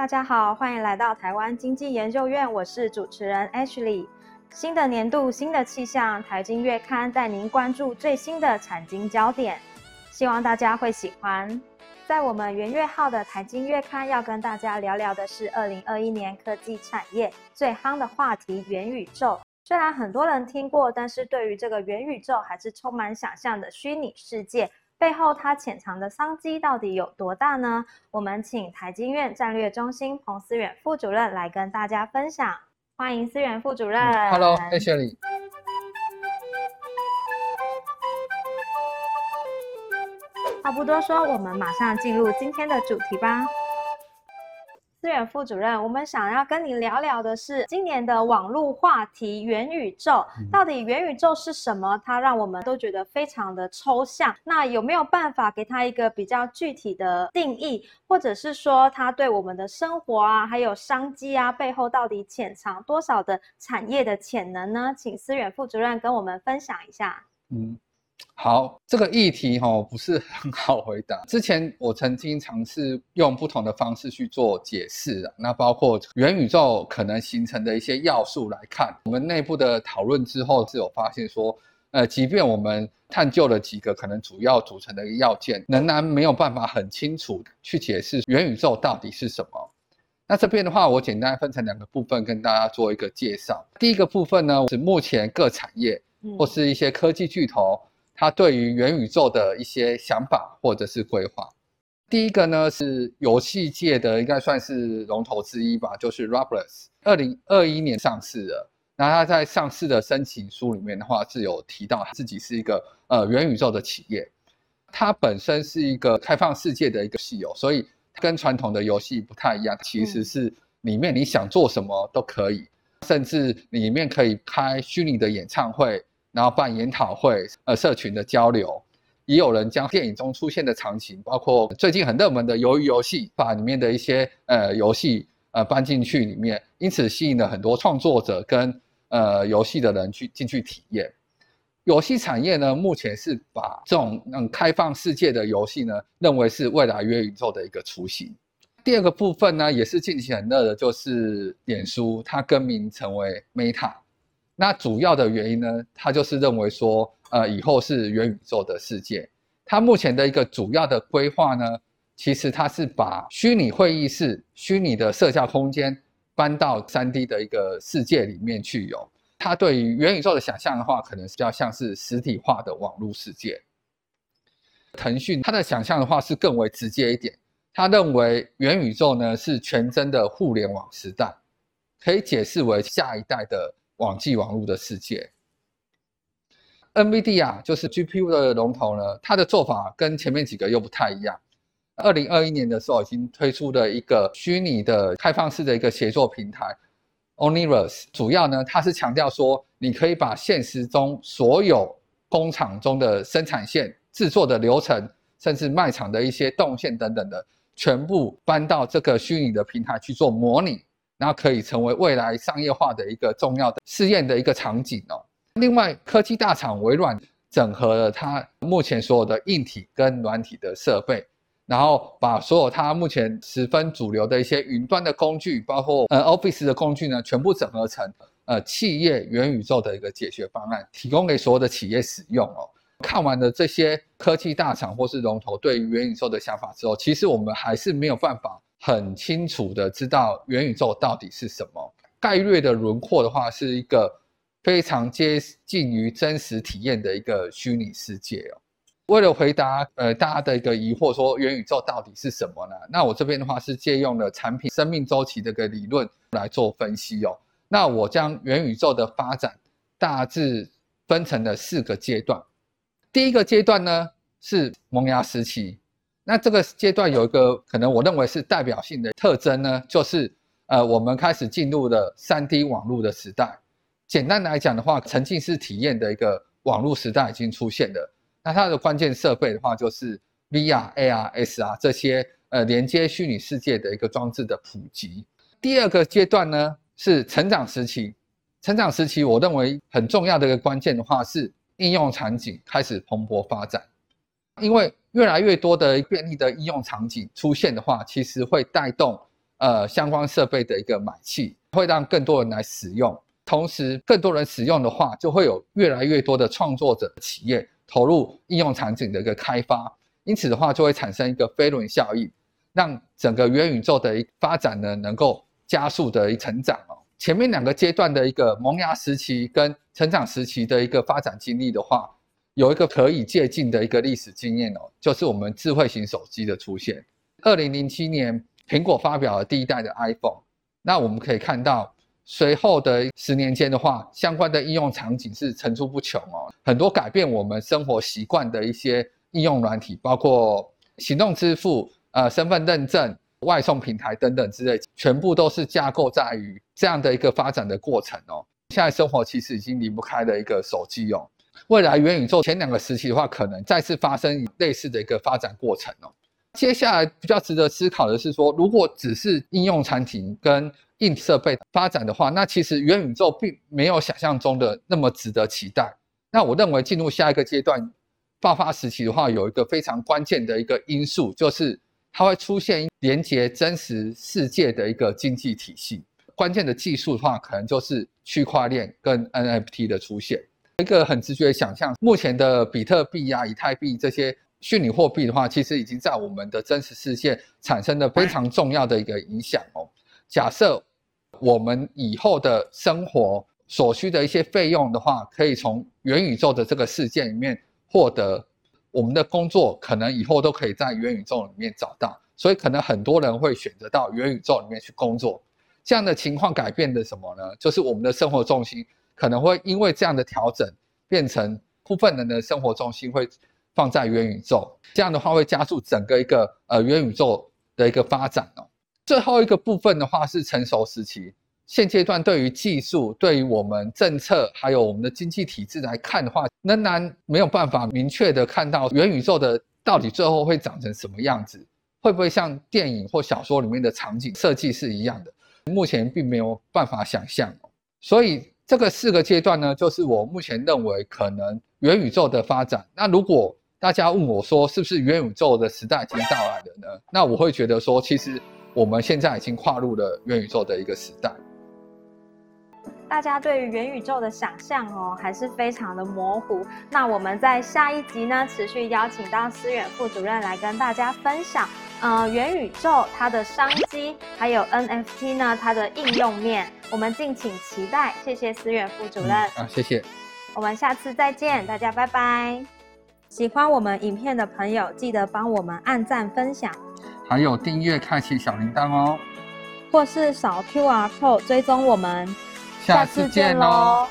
大家好，欢迎来到台湾经济研究院，我是主持人 Ashley。新的年度，新的气象，台经月刊带您关注最新的产经焦点，希望大家会喜欢。在我们元月号的台经月刊，要跟大家聊聊的是二零二一年科技产业最夯的话题——元宇宙。虽然很多人听过，但是对于这个元宇宙还是充满想象的虚拟世界，背后它潜藏的商机到底有多大呢？我们请台经院战略中心彭思远副主任来跟大家分享。欢迎思远副主任。Hello，谢谢你。话不多说，我们马上进入今天的主题吧。思远副主任，我们想要跟你聊聊的是今年的网络话题——元宇宙。到底元宇宙是什么？它让我们都觉得非常的抽象。那有没有办法给它一个比较具体的定义，或者是说它对我们的生活啊，还有商机啊，背后到底潜藏多少的产业的潜能呢？请思远副主任跟我们分享一下。嗯。好，这个议题哈不是很好回答。之前我曾经尝试用不同的方式去做解释的，那包括元宇宙可能形成的一些要素来看，我们内部的讨论之后是有发现说，呃，即便我们探究了几个可能主要组成的要件，仍然没有办法很清楚去解释元宇宙到底是什么。那这边的话，我简单分成两个部分跟大家做一个介绍。第一个部分呢是目前各产业或是一些科技巨头。他对于元宇宙的一些想法或者是规划，第一个呢是游戏界的应该算是龙头之一吧，就是 Roblox，二零二一年上市的。那他在上市的申请书里面的话是有提到自己是一个呃元宇宙的企业，它本身是一个开放世界的一个系游，所以跟传统的游戏不太一样，其实是里面你想做什么都可以，甚至里面可以开虚拟的演唱会。然后办研讨会，呃，社群的交流，也有人将电影中出现的场景，包括最近很热门的鱿鱼游戏，把里面的一些呃游戏呃搬进去里面，因此吸引了很多创作者跟呃游戏的人去进去体验。游戏产业呢，目前是把这种嗯开放世界的游戏呢，认为是未来元宇宙的一个雏形。第二个部分呢，也是近期很热的，就是脸书，它更名成为 Meta。那主要的原因呢，他就是认为说，呃，以后是元宇宙的世界。他目前的一个主要的规划呢，其实他是把虚拟会议室、虚拟的社交空间搬到三 D 的一个世界里面去有。他对于元宇宙的想象的话，可能比较像是实体化的网络世界。腾讯他的想象的话是更为直接一点，他认为元宇宙呢是全真的互联网时代，可以解释为下一代的。网际网络的世界，NVIDIA 就是 GPU 的龙头呢，它的做法跟前面几个又不太一样。二零二一年的时候，已经推出了一个虚拟的开放式的一个协作平台 Oniverse，主要呢，它是强调说，你可以把现实中所有工厂中的生产线、制作的流程，甚至卖场的一些动线等等的，全部搬到这个虚拟的平台去做模拟。然后可以成为未来商业化的一个重要的试验的一个场景哦。另外，科技大厂微软整合了它目前所有的硬体跟软体的设备，然后把所有它目前十分主流的一些云端的工具，包括呃 Office 的工具呢，全部整合成呃企业元宇宙的一个解决方案，提供给所有的企业使用哦。看完了这些科技大厂或是龙头对于元宇宙的想法之后，其实我们还是没有办法。很清楚的知道元宇宙到底是什么，概略的轮廓的话，是一个非常接近于真实体验的一个虚拟世界哦。为了回答呃大家的一个疑惑，说元宇宙到底是什么呢？那我这边的话是借用了产品生命周期的一个理论来做分析哦。那我将元宇宙的发展大致分成了四个阶段，第一个阶段呢是萌芽时期。那这个阶段有一个可能，我认为是代表性的特征呢，就是呃，我们开始进入了三 D 网络的时代。简单来讲的话，沉浸式体验的一个网络时代已经出现了。那它的关键设备的话，就是 VR、AR、SR 这些呃连接虚拟世界的一个装置的普及。第二个阶段呢是成长时期。成长时期，我认为很重要的一个关键的话是应用场景开始蓬勃发展，因为越来越多的便利的应用场景出现的话，其实会带动呃相关设备的一个买气，会让更多人来使用。同时，更多人使用的话，就会有越来越多的创作者企业投入应用场景的一个开发，因此的话，就会产生一个飞轮效应，让整个元宇宙的一发展呢，能够加速的一成长哦。前面两个阶段的一个萌芽时期跟成长时期的一个发展经历的话，有一个可以借鉴的一个历史经验哦，就是我们智慧型手机的出现。二零零七年，苹果发表了第一代的 iPhone，那我们可以看到。随后的十年间的话，相关的应用场景是层出不穷哦。很多改变我们生活习惯的一些应用软体，包括行动支付、呃身份认证、外送平台等等之类，全部都是架构在于这样的一个发展的过程哦。现在生活其实已经离不开的一个手机哦。未来元宇宙前两个时期的话，可能再次发生类似的一个发展过程哦。接下来比较值得思考的是说，如果只是应用产品跟硬设备发展的话，那其实元宇宙并没有想象中的那么值得期待。那我认为进入下一个阶段爆发时期的话，有一个非常关键的一个因素，就是它会出现连接真实世界的一个经济体系。关键的技术的话，可能就是区块链跟 NFT 的出现。一个很直觉的想象，目前的比特币呀、以太币这些虚拟货币的话，其实已经在我们的真实世界产生了非常重要的一个影响哦。假设我们以后的生活所需的一些费用的话，可以从元宇宙的这个世界里面获得。我们的工作可能以后都可以在元宇宙里面找到，所以可能很多人会选择到元宇宙里面去工作。这样的情况改变的什么呢？就是我们的生活重心可能会因为这样的调整，变成部分人的生活重心会放在元宇宙。这样的话会加速整个一个呃元宇宙的一个发展哦。最后一个部分的话是成熟时期，现阶段对于技术、对于我们政策还有我们的经济体制来看的话，仍然没有办法明确的看到元宇宙的到底最后会长成什么样子，会不会像电影或小说里面的场景设计是一样的？目前并没有办法想象。所以这个四个阶段呢，就是我目前认为可能元宇宙的发展。那如果大家问我说，是不是元宇宙的时代已经到来了呢？那我会觉得说，其实。我们现在已经跨入了元宇宙的一个时代。大家对于元宇宙的想象哦，还是非常的模糊。那我们在下一集呢，持续邀请到思远副主任来跟大家分享，呃，元宇宙它的商机，还有 NFT 呢它的应用面，我们敬请期待。谢谢思远副主任啊，谢谢。我们下次再见，大家拜拜。喜欢我们影片的朋友，记得帮我们按赞分享。还有订阅、开启小铃铛哦，或是扫 QR code 追踪我们，下次见喽。